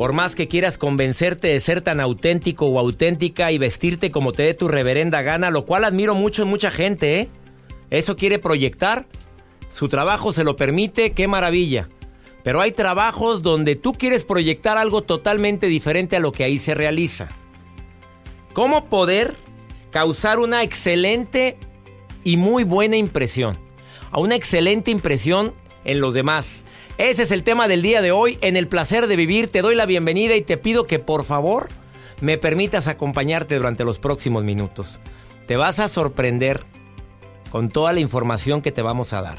Por más que quieras convencerte de ser tan auténtico o auténtica y vestirte como te dé tu reverenda gana, lo cual admiro mucho en mucha gente, ¿eh? Eso quiere proyectar, su trabajo se lo permite, qué maravilla. Pero hay trabajos donde tú quieres proyectar algo totalmente diferente a lo que ahí se realiza. ¿Cómo poder causar una excelente y muy buena impresión? A una excelente impresión en los demás. Ese es el tema del día de hoy. En el placer de vivir te doy la bienvenida y te pido que por favor me permitas acompañarte durante los próximos minutos. Te vas a sorprender con toda la información que te vamos a dar.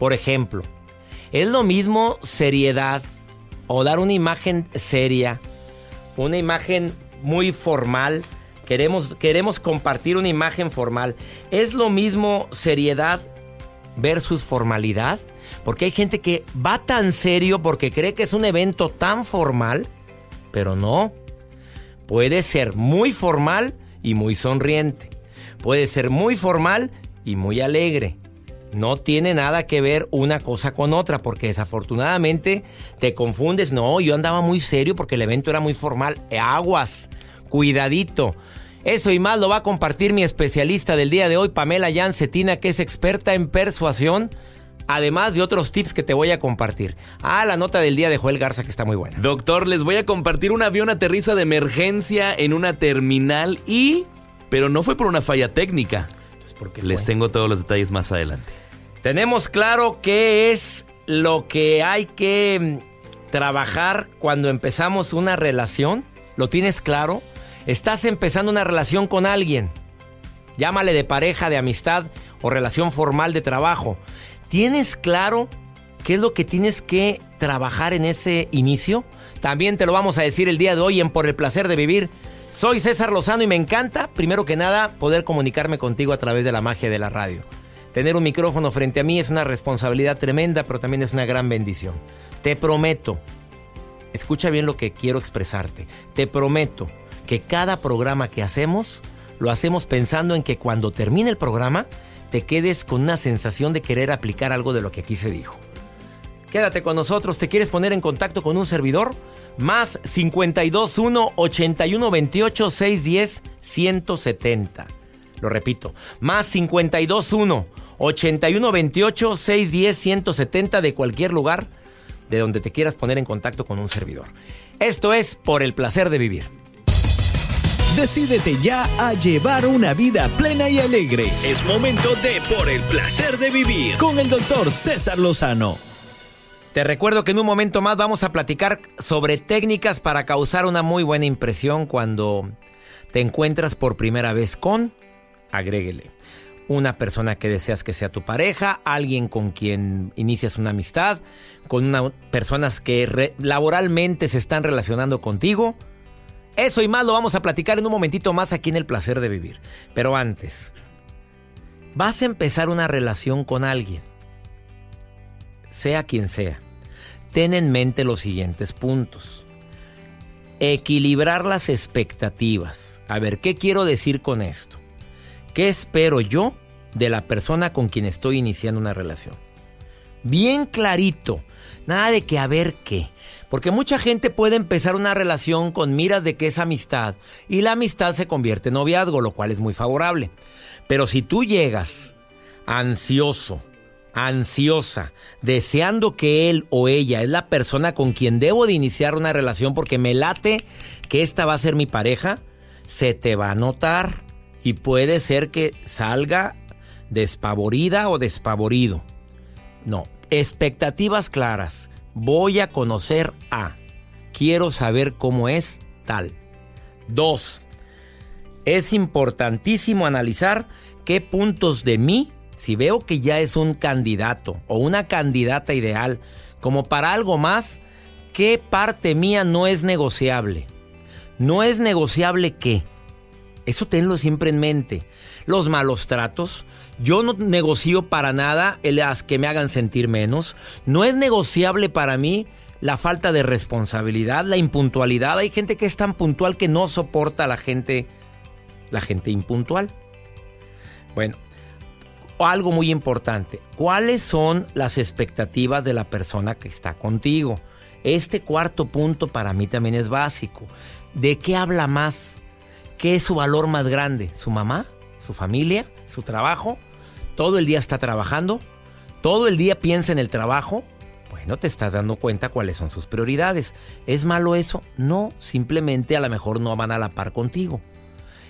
Por ejemplo, es lo mismo seriedad o dar una imagen seria, una imagen muy formal. Queremos, queremos compartir una imagen formal. ¿Es lo mismo seriedad versus formalidad? Porque hay gente que va tan serio porque cree que es un evento tan formal, pero no. Puede ser muy formal y muy sonriente. Puede ser muy formal y muy alegre. No tiene nada que ver una cosa con otra, porque desafortunadamente te confundes. No, yo andaba muy serio porque el evento era muy formal. Aguas, cuidadito. Eso y más lo va a compartir mi especialista del día de hoy, Pamela Cetina, que es experta en persuasión además de otros tips que te voy a compartir. Ah, la nota del día de Joel Garza que está muy buena. Doctor, les voy a compartir un avión aterriza de emergencia en una terminal y... Pero no fue por una falla técnica. les tengo todos los detalles más adelante. Tenemos claro qué es lo que hay que mm, trabajar cuando empezamos una relación. ¿Lo tienes claro? Estás empezando una relación con alguien. Llámale de pareja, de amistad o relación formal de trabajo. ¿Tienes claro qué es lo que tienes que trabajar en ese inicio? También te lo vamos a decir el día de hoy en Por el Placer de Vivir. Soy César Lozano y me encanta, primero que nada, poder comunicarme contigo a través de la magia de la radio. Tener un micrófono frente a mí es una responsabilidad tremenda, pero también es una gran bendición. Te prometo, escucha bien lo que quiero expresarte, te prometo que cada programa que hacemos, lo hacemos pensando en que cuando termine el programa, te quedes con una sensación de querer aplicar algo de lo que aquí se dijo. Quédate con nosotros, ¿te quieres poner en contacto con un servidor? Más 521 8128 610 170. Lo repito, más 521 8128 610 170 de cualquier lugar de donde te quieras poner en contacto con un servidor. Esto es por el placer de vivir. Decídete ya a llevar una vida plena y alegre. Es momento de Por el placer de vivir con el doctor César Lozano. Te recuerdo que en un momento más vamos a platicar sobre técnicas para causar una muy buena impresión cuando te encuentras por primera vez con, agréguele, una persona que deseas que sea tu pareja, alguien con quien inicias una amistad, con una, personas que laboralmente se están relacionando contigo. Eso y más lo vamos a platicar en un momentito más aquí en El Placer de Vivir. Pero antes, vas a empezar una relación con alguien, sea quien sea. Ten en mente los siguientes puntos. Equilibrar las expectativas. A ver, ¿qué quiero decir con esto? ¿Qué espero yo de la persona con quien estoy iniciando una relación? Bien clarito. Nada de que a ver qué. Porque mucha gente puede empezar una relación con miras de que es amistad y la amistad se convierte en noviazgo, lo cual es muy favorable. Pero si tú llegas ansioso, ansiosa, deseando que él o ella es la persona con quien debo de iniciar una relación porque me late que esta va a ser mi pareja, se te va a notar y puede ser que salga despavorida o despavorido. No, expectativas claras. Voy a conocer a. Quiero saber cómo es tal. Dos, es importantísimo analizar qué puntos de mí, si veo que ya es un candidato o una candidata ideal, como para algo más, qué parte mía no es negociable. No es negociable qué. Eso tenlo siempre en mente. Los malos tratos. Yo no negocio para nada las que me hagan sentir menos. No es negociable para mí la falta de responsabilidad, la impuntualidad. Hay gente que es tan puntual que no soporta a la gente, la gente impuntual. Bueno, algo muy importante. ¿Cuáles son las expectativas de la persona que está contigo? Este cuarto punto para mí también es básico. ¿De qué habla más? ¿Qué es su valor más grande? ¿Su mamá? ¿Su familia? ¿Su trabajo? ¿Todo el día está trabajando? ¿Todo el día piensa en el trabajo? Bueno, te estás dando cuenta cuáles son sus prioridades. ¿Es malo eso? No, simplemente a lo mejor no van a la par contigo.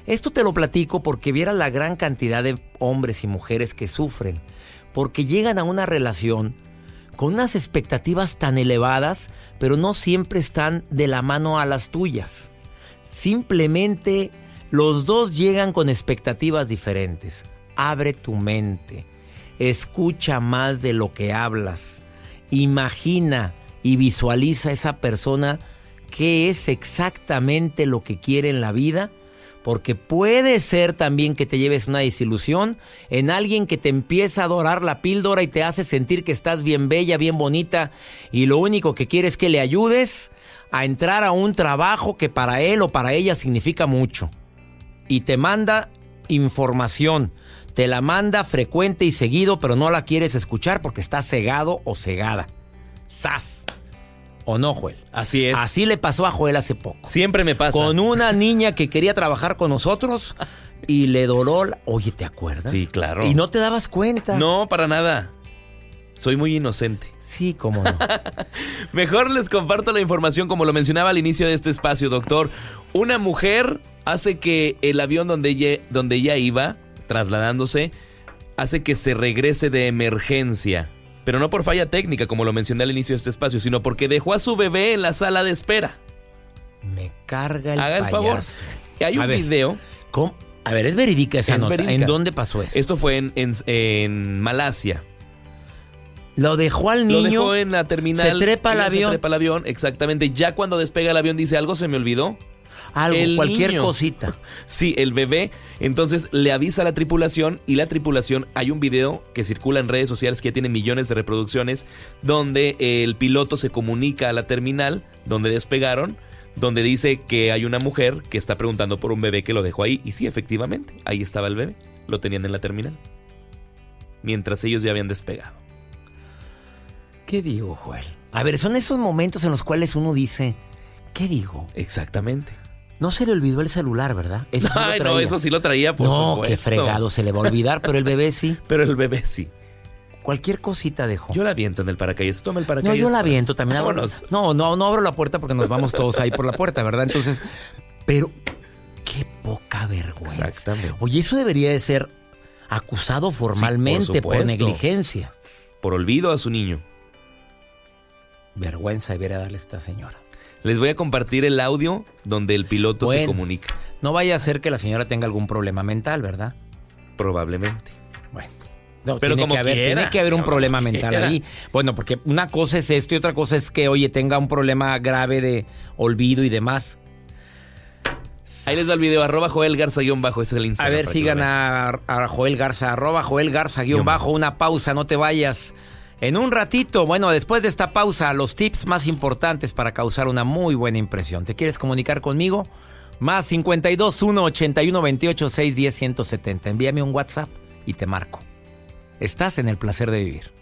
Esto te lo platico porque viera la gran cantidad de hombres y mujeres que sufren, porque llegan a una relación con unas expectativas tan elevadas, pero no siempre están de la mano a las tuyas. Simplemente los dos llegan con expectativas diferentes. Abre tu mente. Escucha más de lo que hablas. Imagina y visualiza a esa persona qué es exactamente lo que quiere en la vida. Porque puede ser también que te lleves una desilusión en alguien que te empieza a adorar la píldora y te hace sentir que estás bien bella, bien bonita y lo único que quiere es que le ayudes a entrar a un trabajo que para él o para ella significa mucho y te manda información. Te la manda frecuente y seguido, pero no la quieres escuchar porque está cegado o cegada. ¡Sas! ¿O no, Joel? Así es. Así le pasó a Joel hace poco. Siempre me pasa. Con una niña que quería trabajar con nosotros y le doró la... Oye, ¿te acuerdas? Sí, claro. Y no te dabas cuenta. No, para nada. Soy muy inocente. Sí, cómo no. Mejor les comparto la información como lo mencionaba al inicio de este espacio, doctor. Una mujer hace que el avión donde ella, donde ella iba, trasladándose, hace que se regrese de emergencia. Pero no por falla técnica, como lo mencioné al inicio de este espacio, sino porque dejó a su bebé en la sala de espera. Me carga el Haga el favor. Hay un video. ¿Cómo? A ver, es verídica esa nota. ¿En dónde pasó eso? Esto fue en, en, Malasia. Lo dejó al niño. Lo dejó en la terminal. Se trepa al avión. Se trepa al avión, exactamente. Ya cuando despega el avión dice algo se me olvidó. Algo, cualquier cosita. Sí, el bebé. Entonces le avisa a la tripulación y la tripulación, hay un video que circula en redes sociales que ya tiene millones de reproducciones, donde el piloto se comunica a la terminal donde despegaron, donde dice que hay una mujer que está preguntando por un bebé que lo dejó ahí. Y sí, efectivamente, ahí estaba el bebé. Lo tenían en la terminal. Mientras ellos ya habían despegado. ¿Qué digo, Joel? A ver, son esos momentos en los cuales uno dice, ¿qué digo? Exactamente. No se le olvidó el celular, ¿verdad? Eso sí Ay, no, eso sí lo traía, por no, qué fregado se le va a olvidar, pero el bebé sí. Pero el bebé sí. Cualquier cosita dejó. Yo la aviento en el paracaídas. Toma el paracaídas. No, yo la aviento también. Abro, no, no, no abro la puerta porque nos vamos todos ahí por la puerta, ¿verdad? Entonces, pero qué poca vergüenza. Exactamente. Oye, eso debería de ser acusado formalmente por, negligencia. Por olvido a su niño. Vergüenza debería darle esta señora. Les voy a compartir el audio donde el piloto se comunica. No vaya a ser que la señora tenga algún problema mental, ¿verdad? Probablemente. Bueno. No, Pero tiene como que haber, quiera, tiene que haber un problema mental quiera. ahí. Bueno, porque una cosa es esto y otra cosa es que, oye, tenga un problema grave de olvido y demás. Ahí les da el video, arroba Joel Garza guion bajo, ese es el A Instagram. ver, para que sigan a, a Joel Garza, arroba Joel Garza, guion bajo, una pausa, no te vayas. En un ratito, bueno, después de esta pausa, los tips más importantes para causar una muy buena impresión. ¿Te quieres comunicar conmigo? Más 52 1 81 28 610 170. Envíame un WhatsApp y te marco. Estás en el placer de vivir.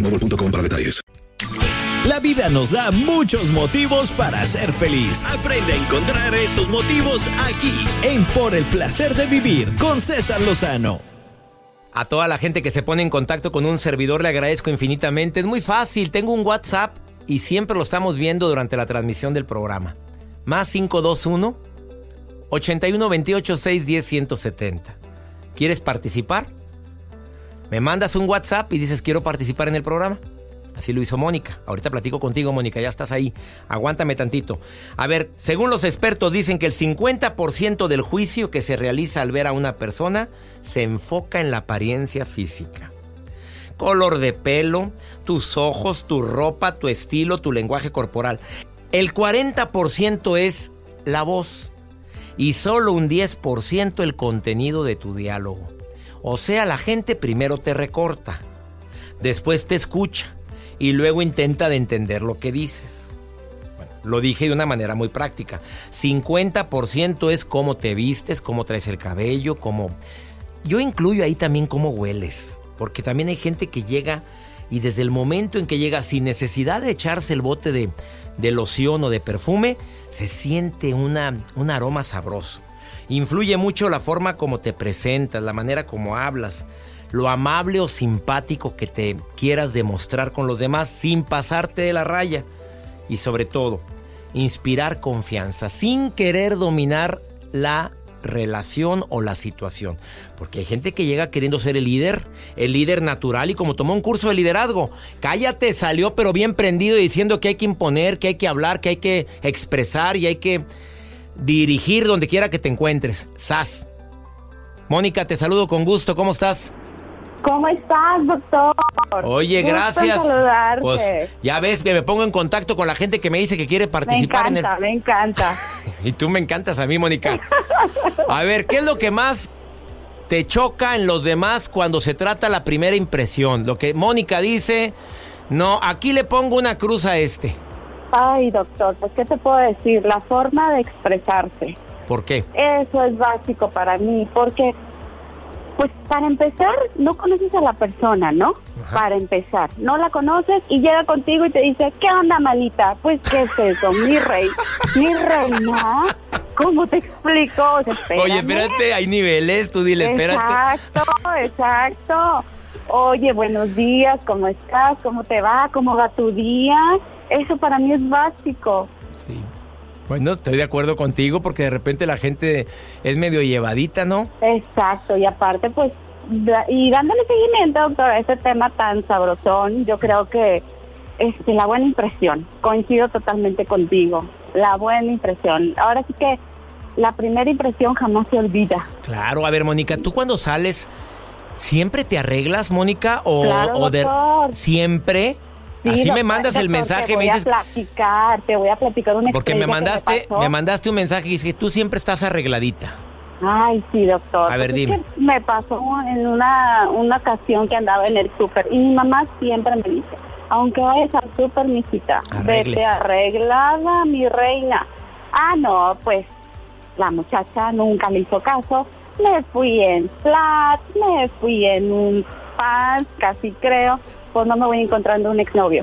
boostmobile.com para detalles. La vida nos da muchos motivos para ser feliz. Aprende a encontrar esos motivos aquí, en Por el placer de vivir, con César Lozano. A toda la gente que se pone en contacto con un servidor le agradezco infinitamente. Es muy fácil, tengo un WhatsApp y siempre lo estamos viendo durante la transmisión del programa. Más 521 81 28 610 170. ¿Quieres participar? Me mandas un WhatsApp y dices quiero participar en el programa. Así lo hizo Mónica. Ahorita platico contigo, Mónica, ya estás ahí. Aguántame tantito. A ver, según los expertos dicen que el 50% del juicio que se realiza al ver a una persona se enfoca en la apariencia física. Color de pelo, tus ojos, tu ropa, tu estilo, tu lenguaje corporal. El 40% es la voz y solo un 10% el contenido de tu diálogo. O sea, la gente primero te recorta, después te escucha y luego intenta de entender lo que dices. Bueno, lo dije de una manera muy práctica. 50% es cómo te vistes, cómo traes el cabello, cómo... Yo incluyo ahí también cómo hueles, porque también hay gente que llega y desde el momento en que llega sin necesidad de echarse el bote de, de loción o de perfume, se siente una, un aroma sabroso. Influye mucho la forma como te presentas, la manera como hablas, lo amable o simpático que te quieras demostrar con los demás sin pasarte de la raya. Y sobre todo, inspirar confianza sin querer dominar la relación o la situación. Porque hay gente que llega queriendo ser el líder, el líder natural y como tomó un curso de liderazgo, cállate, salió pero bien prendido diciendo que hay que imponer, que hay que hablar, que hay que expresar y hay que dirigir donde quiera que te encuentres. Sas. Mónica, te saludo con gusto, ¿cómo estás? ¿Cómo estás, doctor? Oye, Gusto gracias. saludarte. Pues ya ves que me pongo en contacto con la gente que me dice que quiere me participar en el encanta, me encanta. Y tú me encantas a mí, Mónica. A ver, ¿qué es lo que más te choca en los demás cuando se trata la primera impresión? Lo que Mónica dice, no, aquí le pongo una cruz a este. Ay, doctor, pues, ¿qué te puedo decir? La forma de expresarse. ¿Por qué? Eso es básico para mí, porque, pues, para empezar, no conoces a la persona, ¿no? Ajá. Para empezar, no la conoces y llega contigo y te dice, ¿qué onda, malita? Pues, ¿qué es eso? Mi rey, mi reina. ¿Cómo te explico? O sea, Oye, espérate, hay niveles, tú dile, espérate. Exacto, exacto. Oye, buenos días, ¿cómo estás? ¿Cómo te va? ¿Cómo va tu día? Eso para mí es básico. Sí. Bueno, estoy de acuerdo contigo porque de repente la gente es medio llevadita, ¿no? Exacto, y aparte, pues, y dándole seguimiento, doctor, a ese tema tan sabrosón, yo creo que este, la buena impresión, coincido totalmente contigo, la buena impresión. Ahora sí que la primera impresión jamás se olvida. Claro, a ver, Mónica, ¿tú cuando sales siempre te arreglas, Mónica? ¿O, Claro, o de siempre? Sí, Así me doctor, mandas el mensaje, te me voy dices, a platicar, te voy a platicar una porque me mandaste, me mandaste un mensaje y dices que tú siempre estás arregladita. Ay, sí, doctor. A ver, Pues es dime. Me pasó en una, una ocasión que andaba en el súper y mi mamá siempre me dice, aunque vayas al súper, mijita, Arréglese. vete arreglada, mi reina. Ah, no, pues la muchacha nunca le hizo caso. Me fui en flat, me fui en un pants, casi creo, pues no me voy encontrando un exnovio.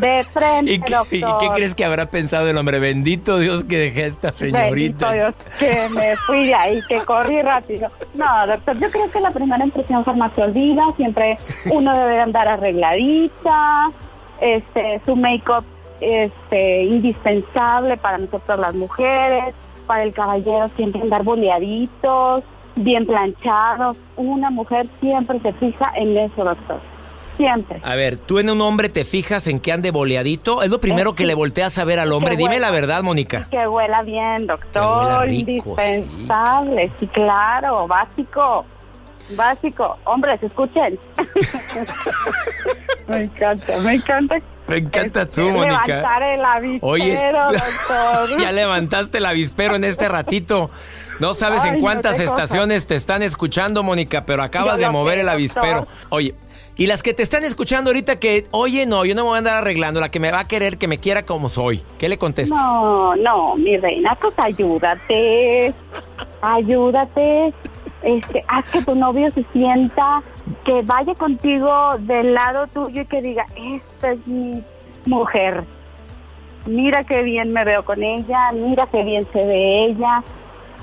De frente, ¿Y qué, doctor. y qué crees que habrá pensado el hombre? Bendito Dios que dejé a esta señorita. Bendito Dios, que me fui de ahí, que corrí rápido. No, doctor, yo creo que la primera impresión jamás se olvida. Siempre uno debe andar arregladita. Este, su make-up este, indispensable para nosotros las mujeres. Para el caballero siempre andar boleaditos, bien planchados. Una mujer siempre se fija en eso, doctor. Siempre. A ver, ¿tú en un hombre te fijas en que ande boleadito? Es lo primero Es que que- le volteas a ver al hombre. Dime huela. la verdad, Mónica. Que huela bien, huela doctor. rico, indispensable, sí. claro, básico. Básico. Hombres, escuchen. me encanta, me encanta. Me encanta tú, Mónica. Levantar el avispero, Oye, doctor. ya levantaste el avispero en este ratito. No sabes Ay, en no, cuántas cosa. estaciones te están escuchando, Mónica, pero acabas Yo de mover sé, el avispero. doctor. Oye, y las que te están escuchando ahorita que, oye, no, yo no me voy a andar arreglando, la que me va a querer, que me quiera como soy. ¿Qué le contestas? No, no, mi reina, pues ayúdate. Ayúdate. Este, haz que tu novio se sienta, que vaya contigo del lado tuyo y que diga, esta es mi mujer. Mira qué bien me veo con ella, mira qué bien se ve ella.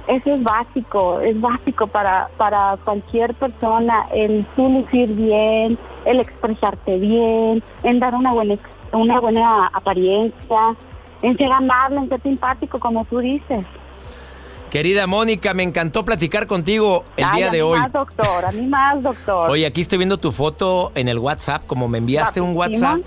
Eso es básico, es básico para, para cualquier persona, el tú lucir bien, el expresarte bien, en dar una buena, una buena apariencia, en ser amable, en ser simpático, como tú dices. Querida Mónica, me encantó platicar contigo el Ay, día a de mí hoy. más, doctor, a mí más, doctor. Oye, aquí estoy viendo tu foto en el WhatsApp, como me enviaste un. WhatsApp.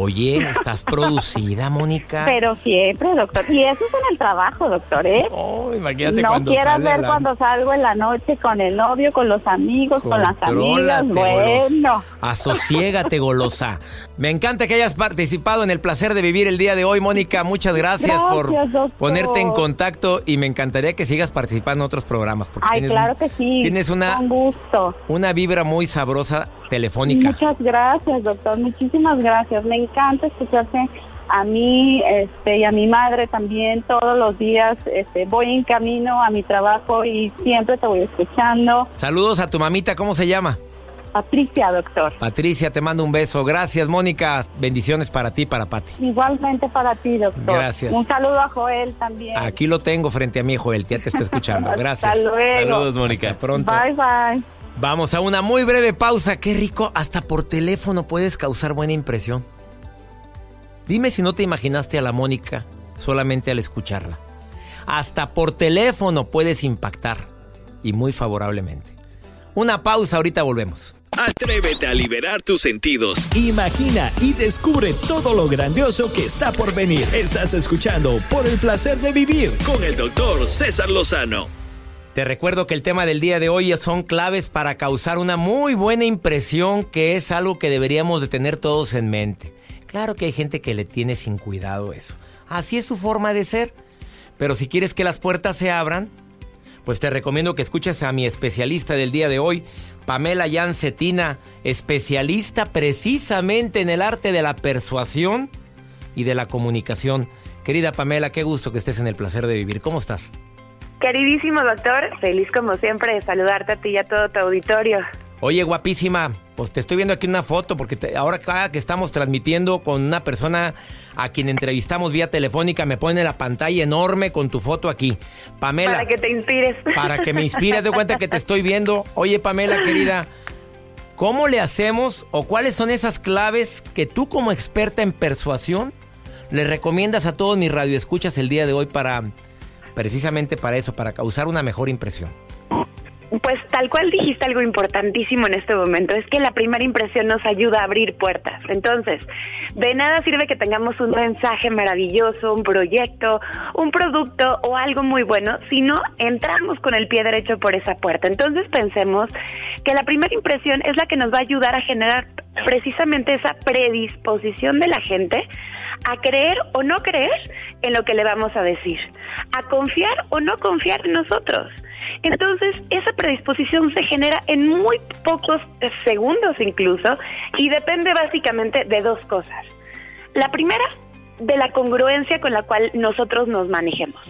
Oye, estás producida, Mónica. Pero siempre, doctor. Y eso es en el trabajo, doctor, ¿eh? Oh, imagínate no cuando quieras sale ver la- cuando salgo en la noche con el novio, con los amigos, con las amigas. Contrólate, Bueno. golosa. Asosiégate, golosa. Me encanta que hayas participado en el placer de vivir el día de hoy, Mónica. Muchas gracias, por doctor. ponerte en contacto y me encantaría que sigas participando en otros programas. Porque Ay, tienes, claro que sí. Tienes una, Con gusto. una vibra muy sabrosa telefónica. Muchas gracias, doctor. Muchísimas gracias. Me encanta escucharte a mí este, y a mi madre también todos los días. Este, voy en camino a mi trabajo y siempre te voy escuchando. Saludos a tu mamita, ¿cómo se llama? Patricia, doctor. Patricia, te mando un beso. Gracias, Mónica. Bendiciones para ti, para Pati. Igualmente para ti, doctor. Gracias. Un saludo a Joel también. Aquí lo tengo frente a mí, Joel. Ya te está escuchando. Gracias. Hasta luego. Saludos, Mónica. Hasta pronto. Bye, bye. Vamos a una muy breve pausa. Qué rico. Hasta por teléfono puedes causar buena impresión. Dime si no te imaginaste a la Mónica solamente al escucharla. Hasta por teléfono puedes impactar. Y muy favorablemente. Una pausa, ahorita volvemos. Atrévete a liberar tus sentidos. Imagina y descubre todo lo grandioso que está por venir. Estás escuchando Por el placer de vivir con el doctor César Lozano. Te recuerdo que el tema del día de hoy son claves para causar una muy buena impresión, que es algo que deberíamos de tener todos en mente. Claro que hay gente que le tiene sin cuidado eso. Así es su forma de ser. Pero si quieres que las puertas se abran, pues te recomiendo que escuches a mi especialista del día de hoy, Pamela Yancetina, especialista precisamente en el arte de la persuasión y de la comunicación. Querida Pamela, qué gusto que estés en el placer de vivir. ¿Cómo estás? Queridísimo doctor, feliz como siempre de saludarte a ti y a todo tu auditorio. Oye, guapísima, pues te estoy viendo aquí una foto porque te- ahora cada que estamos transmitiendo con una persona a quien entrevistamos vía telefónica me pone la pantalla enorme con tu foto aquí. Pamela, Para que te inspires. para que me inspires, de cuenta que te estoy viendo. Oye, Pamela, querida, ¿cómo le hacemos o cuáles son esas claves que tú como experta en persuasión le recomiendas a todos mis radioescuchas el día de hoy para precisamente para eso, para causar una mejor impresión? Pues tal cual dijiste algo importantísimo en este momento, es que la primera impresión nos ayuda a abrir puertas. Entonces, de nada sirve que tengamos un mensaje maravilloso, un proyecto, un producto o algo muy bueno si no entramos con el pie derecho por esa puerta. Entonces pensemos que la primera impresión es la que nos va a ayudar a generar precisamente esa predisposición de la gente a creer o no creer en lo que le vamos a decir, a confiar o no confiar en nosotros. Entonces, esa predisposición se genera en muy pocos segundos incluso y depende básicamente de dos cosas. La primera, de la congruencia con la cual nosotros nos manejemos.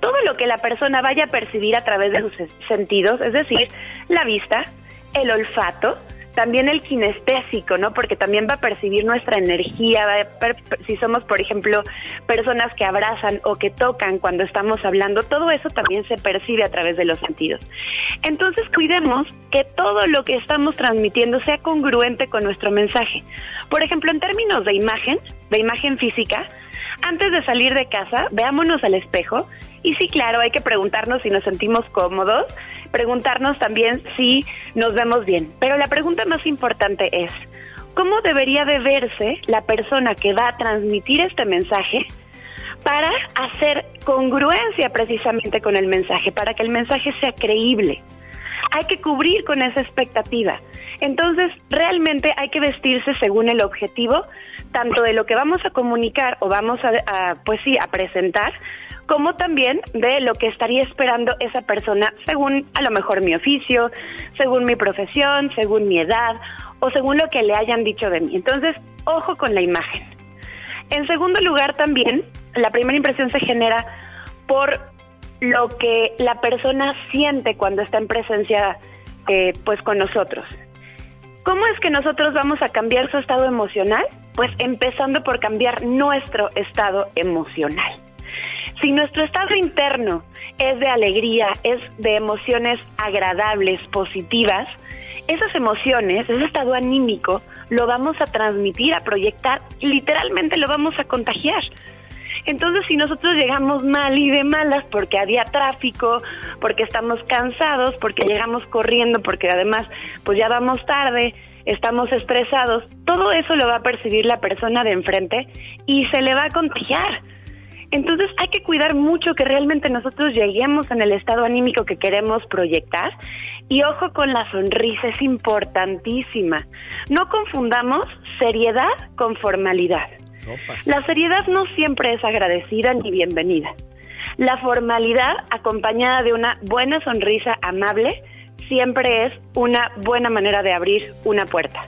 Todo lo que la persona vaya a percibir a través de sus sentidos, es decir, la vista, el olfato, también el kinestésico, ¿no? Porque también va a percibir nuestra energía, si somos, por ejemplo, personas que abrazan o que tocan cuando estamos hablando, todo eso también se percibe a través de los sentidos. Entonces, cuidemos que todo lo que estamos transmitiendo sea congruente con nuestro mensaje. Por ejemplo, en términos de imagen, de imagen física, antes de salir de casa, veámonos al espejo y sí, claro, hay que preguntarnos si nos sentimos cómodos, preguntarnos también si nos vemos bien. Pero la pregunta más importante es, ¿cómo debería de verse la persona que va a transmitir este mensaje para hacer congruencia precisamente con el mensaje, para que el mensaje sea creíble? Hay que cubrir con esa expectativa. Entonces, realmente hay que vestirse según el objetivo, tanto de lo que vamos a comunicar o vamos a, pues sí, a presentar, como también de lo que estaría esperando esa persona según a lo mejor mi oficio, según mi profesión, según mi edad o según lo que le hayan dicho de mí. Entonces, ojo con la imagen. En segundo lugar, también, la primera impresión se genera por lo que la persona siente cuando está en presencia eh, pues con nosotros. ¿Cómo es que nosotros vamos a cambiar su estado emocional? Pues empezando por cambiar nuestro estado emocional. Si nuestro estado interno es de alegría, es de emociones agradables, positivas, esas emociones, ese estado anímico, lo vamos a transmitir, a proyectar, literalmente lo vamos a contagiar. Entonces, si nosotros llegamos mal y de malas porque había tráfico, porque estamos cansados, porque llegamos corriendo, porque además, pues ya vamos tarde, estamos estresados, todo eso lo va a percibir la persona de enfrente y se le va a contagiar. Entonces hay que cuidar mucho que realmente nosotros lleguemos en el estado anímico que queremos proyectar y ojo con la sonrisa, es importantísima. No confundamos seriedad con formalidad. La seriedad no siempre es agradecida ni bienvenida. La formalidad acompañada de una buena sonrisa amable siempre es una buena manera de abrir una puerta.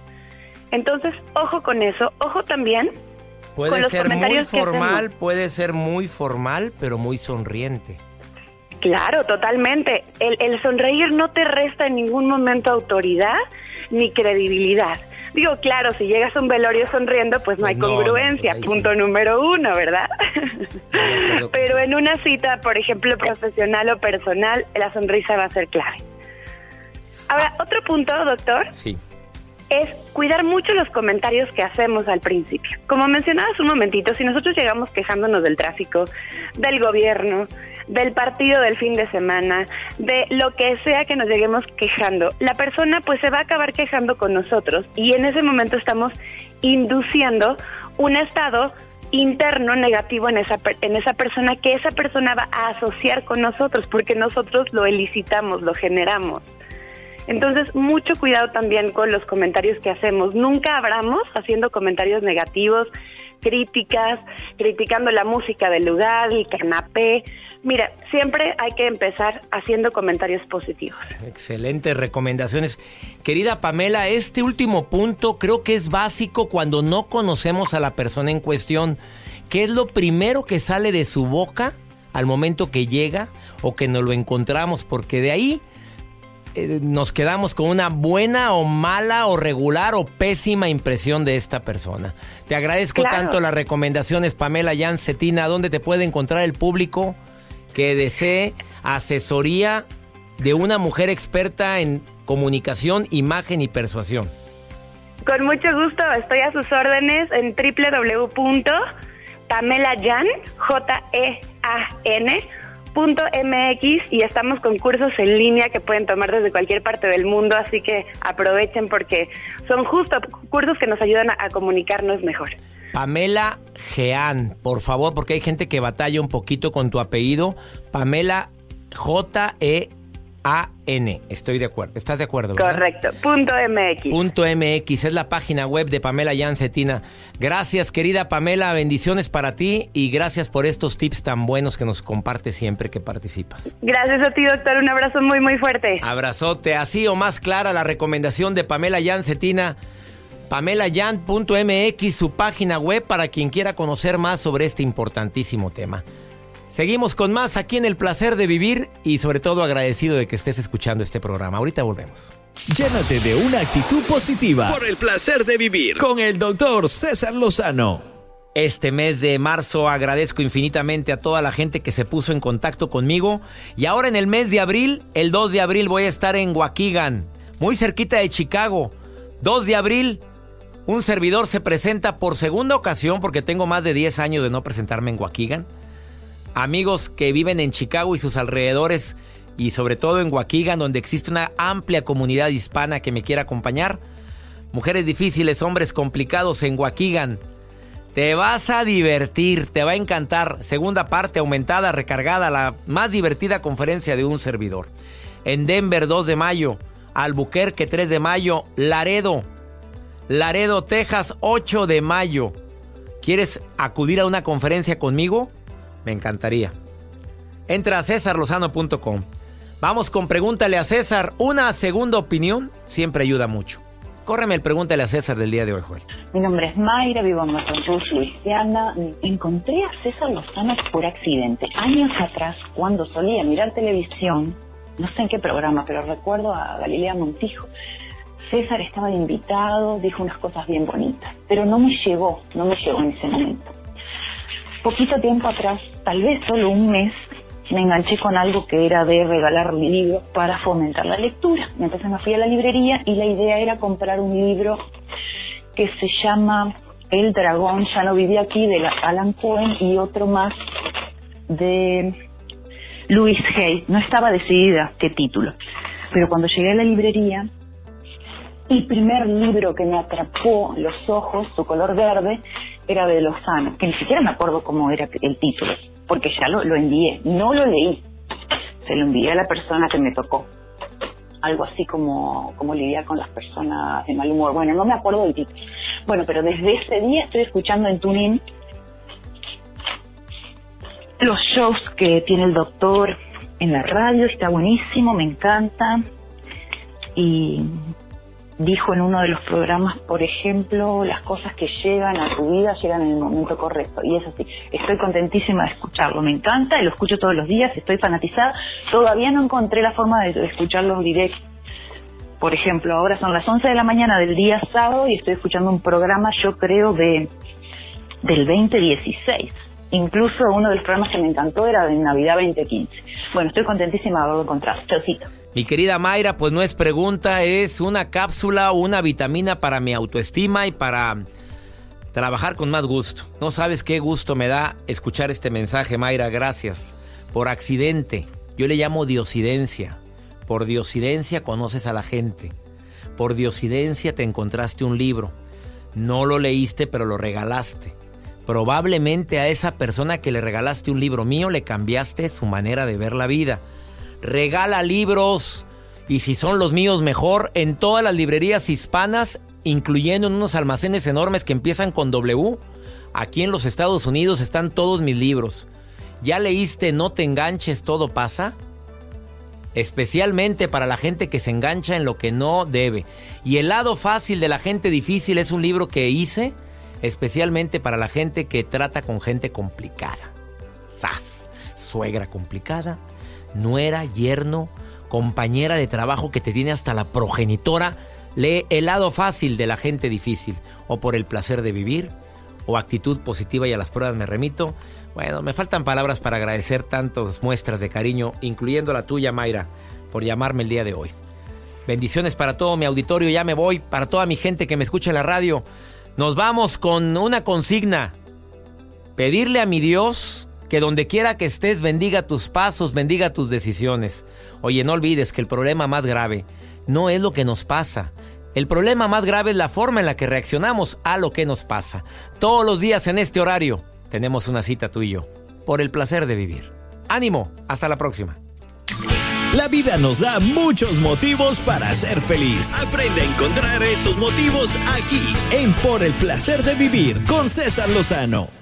Entonces, ojo con eso, ojo también Puede ser muy formal, puede ser muy formal, pero muy sonriente. Claro, totalmente. El, el, sonreír no te resta en ningún momento autoridad ni credibilidad. Digo, claro, si llegas a un velorio sonriendo, pues no hay congruencia, punto número uno, ¿verdad? Pero en una cita, por ejemplo, profesional o personal, la sonrisa va a ser clave. Ahora, otro punto, doctor. Sí es cuidar mucho los comentarios que hacemos al principio. Como mencionabas un momentito, si nosotros llegamos quejándonos del tráfico, del gobierno, del partido del fin de semana, de lo que sea que nos lleguemos quejando, la persona pues se va a acabar quejando con nosotros y en ese momento estamos induciendo un estado interno negativo en esa en esa persona que esa persona va a asociar con nosotros porque nosotros lo elicitamos, lo generamos. Entonces, mucho cuidado también con los comentarios que hacemos. Nunca abramos haciendo comentarios negativos, críticas, criticando la música del lugar, el canapé. Mira, siempre hay que empezar haciendo comentarios positivos. Excelentes recomendaciones. Querida Pamela, este último punto creo que es básico cuando no conocemos a la persona en cuestión. ¿Qué es lo primero que sale de su boca al momento que llega o que nos lo encontramos? Porque de ahí eh, nos quedamos con una buena o mala o regular o pésima impresión de esta persona. Te agradezco tanto las recomendaciones, Pamela Jan Cetina. ¿Dónde te puede encontrar el público que desee asesoría de una mujer experta en comunicación, imagen y persuasión? Con mucho gusto, estoy a sus órdenes en www.pamelajan, J-E-A-N, .mx y estamos con cursos en línea que pueden tomar desde cualquier parte del mundo, así que aprovechen porque son justo cursos que nos ayudan a, comunicarnos mejor. Pamela Jean, por favor, porque hay gente que batalla un poquito con tu apellido. Pamela J-E A-N. Estoy de acuerdo. ¿Estás de acuerdo? ¿verdad? Correcto. Punto MX. Punto MX es la página web de Pamela Yancetina. Gracias, querida Pamela. Bendiciones para ti y gracias por estos tips tan buenos que nos compartes siempre que participas. Gracias a ti, doctor. Un abrazo muy, muy fuerte. Abrazote. Así o más clara la recomendación de Pamela Yancetina. PamelaYan.mx, su página web para quien quiera conocer más sobre este importantísimo tema. Seguimos con más aquí en El Placer de Vivir y sobre todo agradecido de que estés escuchando este programa. Ahorita volvemos. Llénate de una actitud positiva por el placer de vivir con el doctor César Lozano. Este mes de marzo agradezco infinitamente a toda la gente que se puso en contacto conmigo y ahora en el mes de abril, el 2 de abril voy a estar en Waukegan, muy cerquita de Chicago. 2 de abril, un servidor se presenta por segunda ocasión porque tengo más de 10 años de no presentarme en Waukegan amigos que viven en Chicago y sus alrededores y sobre todo en Waukegan donde existe una amplia comunidad hispana que me quiera acompañar. Mujeres difíciles, hombres complicados en Waukegan. Te vas a divertir, te va a encantar. Segunda parte aumentada, recargada, la más divertida conferencia de un servidor. En Denver 2 de mayo, Albuquerque 3 de mayo, Laredo, Laredo, Texas 8 de mayo. ¿Quieres acudir a una conferencia conmigo? Me encantaría. Entra a cesarlozano.com. Vamos con Pregúntale a César. Una segunda opinión siempre ayuda mucho. Córreme el Pregúntale a César del día de hoy, Joel. Mi nombre es Mayra, vivo en Massachusetts, Luisiana. Encontré a César Lozano por accidente. Años atrás, cuando solía mirar televisión, no sé en qué programa, pero recuerdo a Galilea Montijo. César estaba invitado, dijo unas cosas bien bonitas, pero no me llegó, no me llegó en ese momento poquito tiempo atrás, tal vez solo un mes, me enganché con algo que era de regalar libros para fomentar la lectura. Entonces me fui a la librería y la idea era comprar un libro que se llama El dragón ya no vivía aquí de Alan Cohen y otro más de Louis Hay. No estaba decidida qué título. Pero cuando llegué a la librería, el primer libro que me atrapó los ojos, su color verde, era de Lozano, que ni siquiera me acuerdo cómo era el título, porque ya lo, lo envié, no lo leí, se lo envié a la persona que me tocó. Algo así como, como lidiar con las personas de mal humor. Bueno, no me acuerdo del título. Bueno, pero desde ese día estoy escuchando en TuneIn los shows que tiene el doctor en la radio, está buenísimo, me encanta. Y dijo en uno de los programas, por ejemplo, las cosas que llegan a tu vida llegan en el momento correcto. Y es así. Estoy contentísima de escucharlo. Me encanta y lo escucho todos los días. Estoy fanatizada. Todavía no encontré la forma de escucharlo directo. Por ejemplo, ahora son las 11 de la mañana del día sábado y estoy escuchando un programa, yo creo, de del 2016. Incluso uno de los programas que me encantó era de Navidad 2015. Bueno, estoy contentísima de haberlo encontrado. Chaucito. Mi querida Mayra, pues no es pregunta, es una cápsula una vitamina para mi autoestima y para trabajar con más gusto. No sabes qué gusto me da escuchar este mensaje, Mayra, gracias. Por accidente, yo le llamo diosidencia. Por diosidencia conoces a la gente. Por diosidencia te encontraste un libro. No lo leíste, pero lo regalaste. Probablemente a esa persona que le regalaste un libro mío le cambiaste su manera de ver la vida regala libros y si son los míos mejor en todas las librerías hispanas, incluyendo en unos almacenes enormes que empiezan con W. Aquí en los Estados Unidos están todos mis libros. ¿Ya leíste No te enganches, todo pasa? Especialmente para la gente que se engancha en lo que no debe. Y el lado fácil de la gente difícil es un libro que hice especialmente para la gente que trata con gente complicada. ¡Sas! Suegra complicada, nuera, yerno, compañera de trabajo que te tiene hasta la progenitora, lee el lado fácil de la gente difícil, o por el placer de vivir, o actitud positiva y a las pruebas me remito. Bueno, me faltan palabras para agradecer tantas muestras de cariño, incluyendo la tuya, Mayra, por llamarme el día de hoy. Bendiciones para todo mi auditorio, ya me voy, para toda mi gente que me escucha en la radio. Nos vamos con una consigna. Pedirle a mi Dios que donde quiera que estés bendiga tus pasos, bendiga tus decisiones. Oye, no olvides que el problema más grave no es lo que nos pasa. El problema más grave es la forma en la que reaccionamos a lo que nos pasa. Todos los días en este horario tenemos una cita tú y yo, por el placer de vivir. Ánimo, hasta la próxima. La vida nos da muchos motivos para ser feliz. Aprende a encontrar esos motivos aquí, en Por el placer de vivir, con César Lozano.